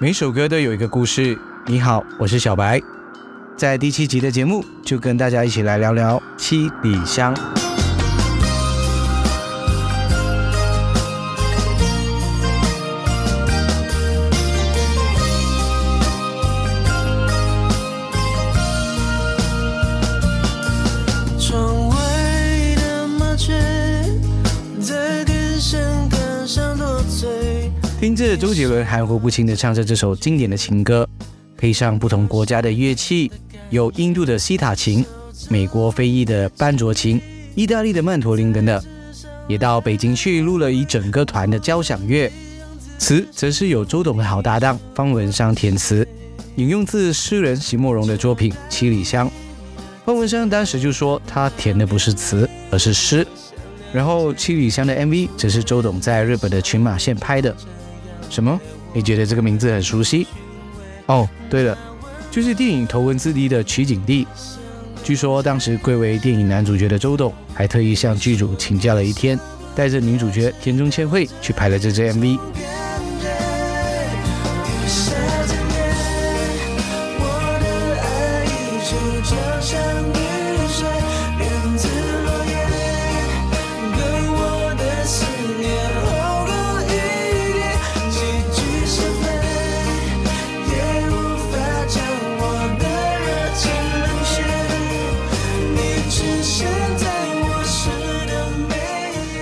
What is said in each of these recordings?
每首歌都有一个故事。你好，我是小白，在第七集的节目就跟大家一起来聊聊七里香。听着周杰伦含糊不清地唱着这首经典的情歌，配上不同国家的乐器，有印度的西塔琴、美国非裔的班卓琴、意大利的曼陀林等等，也到北京去录了一整个团的交响乐。词则是有周董的好搭档方文山填词，引用自诗人席慕容的作品《七里香》。方文山当时就说他填的不是词，而是诗。然后《七里香》的 MV 则是周董在日本的群马县拍的。什么？你觉得这个名字很熟悉？哦，对了，就是电影《头文字 D》的取景地。据说当时贵为电影男主角的周董，还特意向剧组请假了一天，带着女主角田中千惠去拍了这支 MV。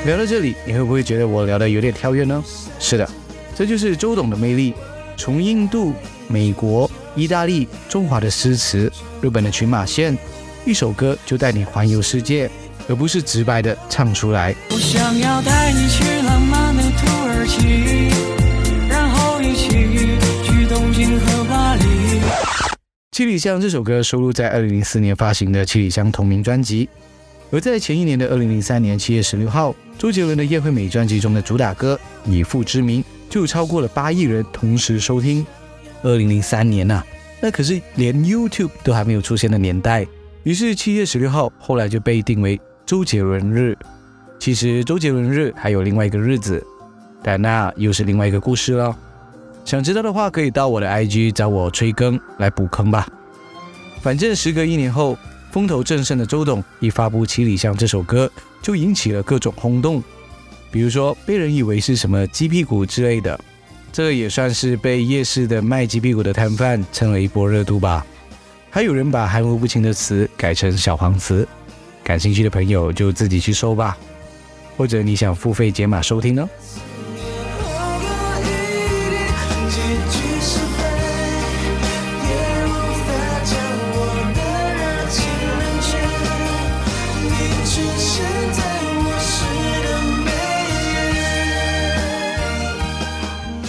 聊到这里，你会不会觉得我聊的有点跳跃呢？是的，这就是周董的魅力。从印度、美国、意大利、中华的诗词，日本的群马县，一首歌就带你环游世界，而不是直白的唱出来。我想要带你去浪漫的土耳其，然后一起去东京和巴黎。七里香这首歌收录在二零零四年发行的《七里香》同名专辑。而在前一年的二零零三年七月十六号，周杰伦的《叶惠美》专辑中的主打歌《以父之名》就超过了八亿人同时收听。二零零三年呐、那可是连 YouTube 都还没有出现的年代。于是七月十六号后来就被定为周杰伦日。其实周杰伦日还有另外一个日子，但那又是另外一个故事了。想知道的话，可以到我的 IG 找我催更来补坑吧。反正时隔一年后。风头正盛的周董一发布《七里香》这首歌，就引起了各种轰动。比如说，被人以为是什么鸡屁股之类的，这也算是被夜市的卖鸡屁股的摊贩蹭了一波热度吧。还有人把含糊不清的词改成小黄词，感兴趣的朋友就自己去搜吧，或者你想付费解码收听呢？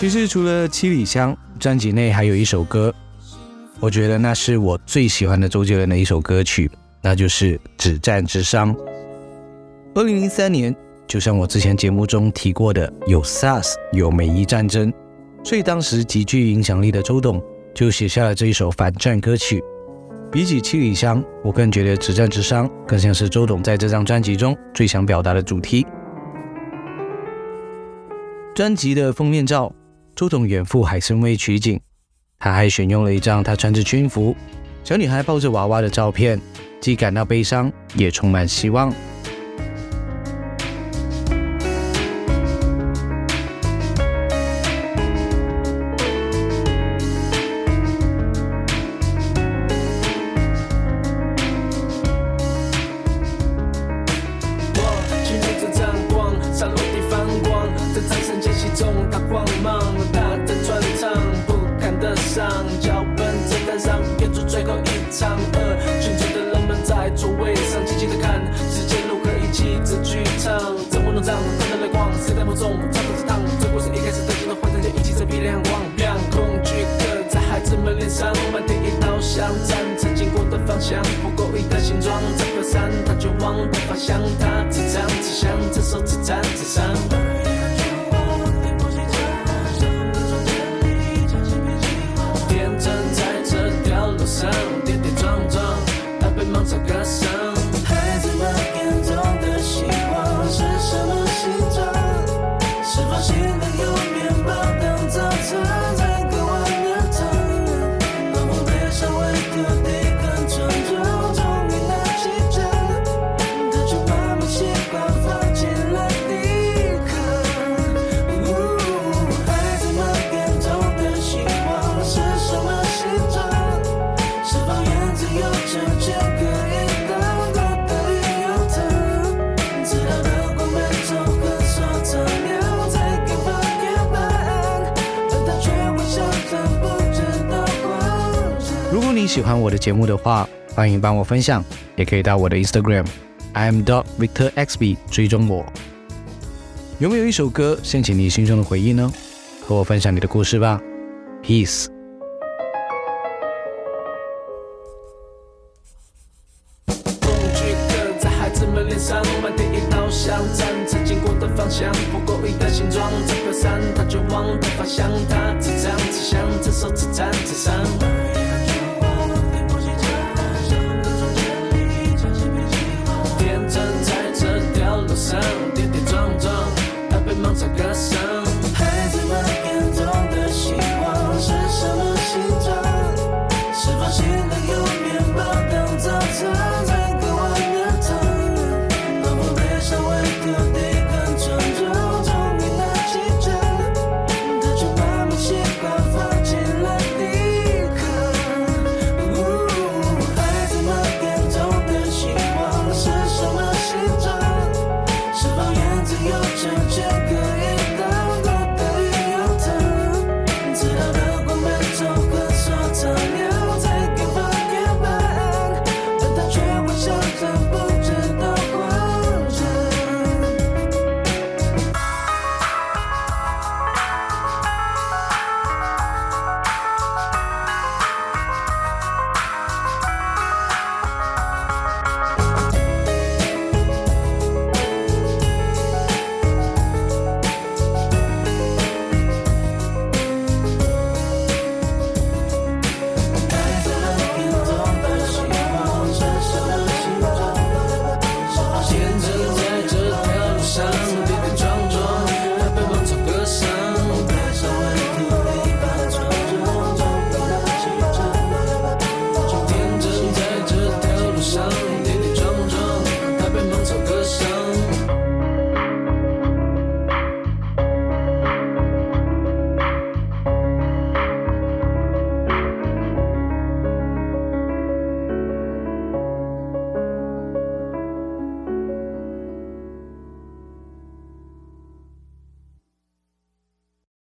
其实除了《七里香》，专辑内还有一首歌，我觉得那是我最喜欢的周杰伦的一首歌曲，那就是《止战之殇》。二零零三年，就像我之前节目中提过的，有 SARS，有美伊战争，所以当时极具影响力的周董就写下了这一首反战歌曲。比起《七里香》，我更觉得《止战之殇》更像是周董在这张专辑中最想表达的主题。专辑的封面照。周董远赴海参崴取景，他还选用了一张他穿着军服、小女孩抱着娃娃的照片，既感到悲伤，也充满希望。上脚本在台上演出最后一场，二。全场的人们在座位上静静的看，时间如何一去这剧场。灯光亮，他的泪光在梦中，不知当。这故事一开始诞生的幻想一起？在鼻梁上。恐惧刻在孩子们脸上，漫天一刀下，斩曾经过的方向，不过一个形状在飘散，他绝望的方向，他自唱自响，如果你喜欢我的节目的话，欢迎帮我分享，也可以到我的 Instagram I am dot Victor XB 追踪我。有没有一首歌掀起你心中的回忆呢？和我分享你的故事吧。Peace。向，不够一个形状，这颗山它绝望的方向，它自弹自响，这首自弹自唱。